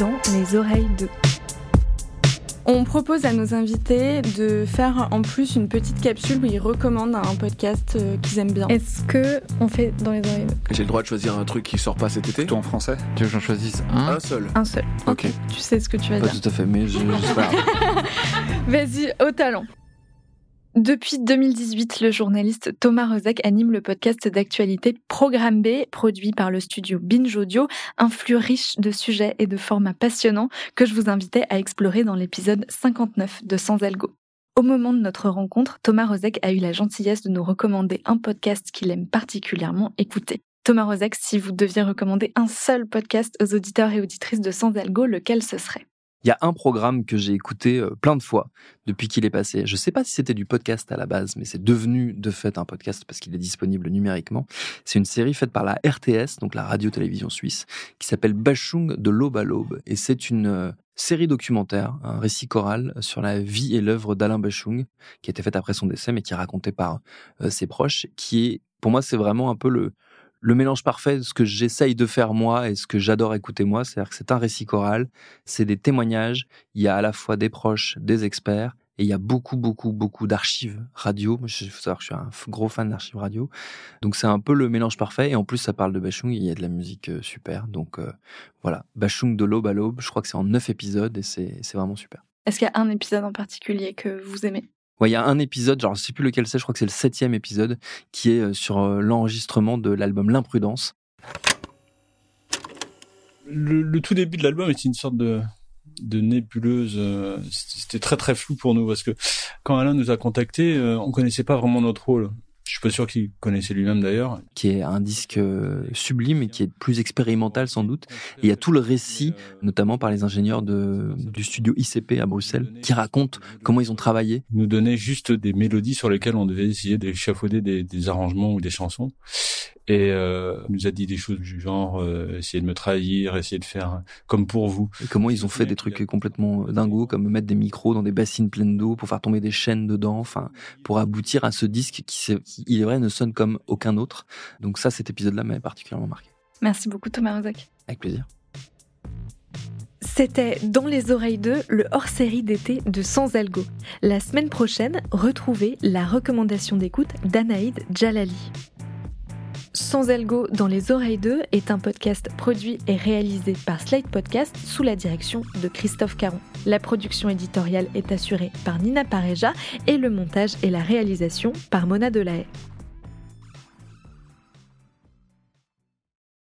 dans les oreilles de. On propose à nos invités de faire en plus une petite capsule où ils recommandent un podcast euh, qu'ils aiment bien. Est-ce que on fait dans les oreilles de J'ai le droit de choisir un truc qui sort pas cet été? Tout en français Tu veux que j'en choisisse un? Un seul. Un seul. Ok. Tu sais ce que tu vas Pas dire. tout à fait, mais je, je sais pas. Vas-y, au talent. Depuis 2018, le journaliste Thomas Rozek anime le podcast d'actualité Programme B, produit par le studio Binge Audio, un flux riche de sujets et de formats passionnants que je vous invitais à explorer dans l'épisode 59 de Sans Algo. Au moment de notre rencontre, Thomas Rozek a eu la gentillesse de nous recommander un podcast qu'il aime particulièrement écouter. Thomas Rozek, si vous deviez recommander un seul podcast aux auditeurs et auditrices de Sans Algo, lequel ce serait? Il y a un programme que j'ai écouté euh, plein de fois depuis qu'il est passé. Je sais pas si c'était du podcast à la base, mais c'est devenu de fait un podcast parce qu'il est disponible numériquement. C'est une série faite par la RTS, donc la radio-télévision suisse, qui s'appelle Bachung de l'aube à l'aube. Et c'est une euh, série documentaire, un récit choral sur la vie et l'œuvre d'Alain Bachung, qui a été faite après son décès, mais qui est raconté par euh, ses proches, qui est, pour moi, c'est vraiment un peu le, le mélange parfait de ce que j'essaye de faire moi et ce que j'adore écouter moi. C'est-à-dire que c'est un récit choral, c'est des témoignages, il y a à la fois des proches, des experts, et il y a beaucoup, beaucoup, beaucoup d'archives radio. Il faut savoir que je suis un gros fan d'archives radio. Donc c'est un peu le mélange parfait. Et en plus, ça parle de Bachung il y a de la musique euh, super. Donc euh, voilà, Bachung de l'aube à l'aube. Je crois que c'est en neuf épisodes et c'est vraiment super. Est-ce qu'il y a un épisode en particulier que vous aimez? Il y a un épisode, genre je sais plus lequel c'est, je crois que c'est le septième épisode, qui est euh, sur euh, l'enregistrement de l'album L'imprudence. le, tout début de l'album était une sorte de de nébuleuse. euh, C'était très très flou pour nous parce que quand Alain nous a contactés, on connaissait pas vraiment notre rôle. Je suis pas sûr qu'il connaissait lui-même d'ailleurs. qui est un disque euh, sublime et qui est plus expérimental sans doute. Et il y a tout le récit, notamment par les ingénieurs de, du studio ICP à Bruxelles, qui racontent comment ils ont travaillé. Il nous donnait juste des mélodies sur lesquelles on devait essayer d'échafauder des, des arrangements ou des chansons. Et euh, il nous a dit des choses du genre euh, essayer de me trahir, essayer de faire comme pour vous. Et comment ils ont fait des trucs complètement dingos, comme mettre des micros dans des bassines pleines d'eau pour faire tomber des chaînes dedans, enfin, pour aboutir à ce disque qui, il est vrai, ne sonne comme aucun autre. Donc ça, cet épisode-là m'a particulièrement marqué. Merci beaucoup Thomas Rozek. Avec plaisir. C'était Dans les oreilles 2, le hors-série d'été de Sans Algo. La semaine prochaine, retrouvez la recommandation d'écoute d'Anaïd Jalali. Sans Algo dans les oreilles 2 est un podcast produit et réalisé par Slate Podcast sous la direction de Christophe Caron. La production éditoriale est assurée par Nina Pareja et le montage et la réalisation par Mona Delahaye.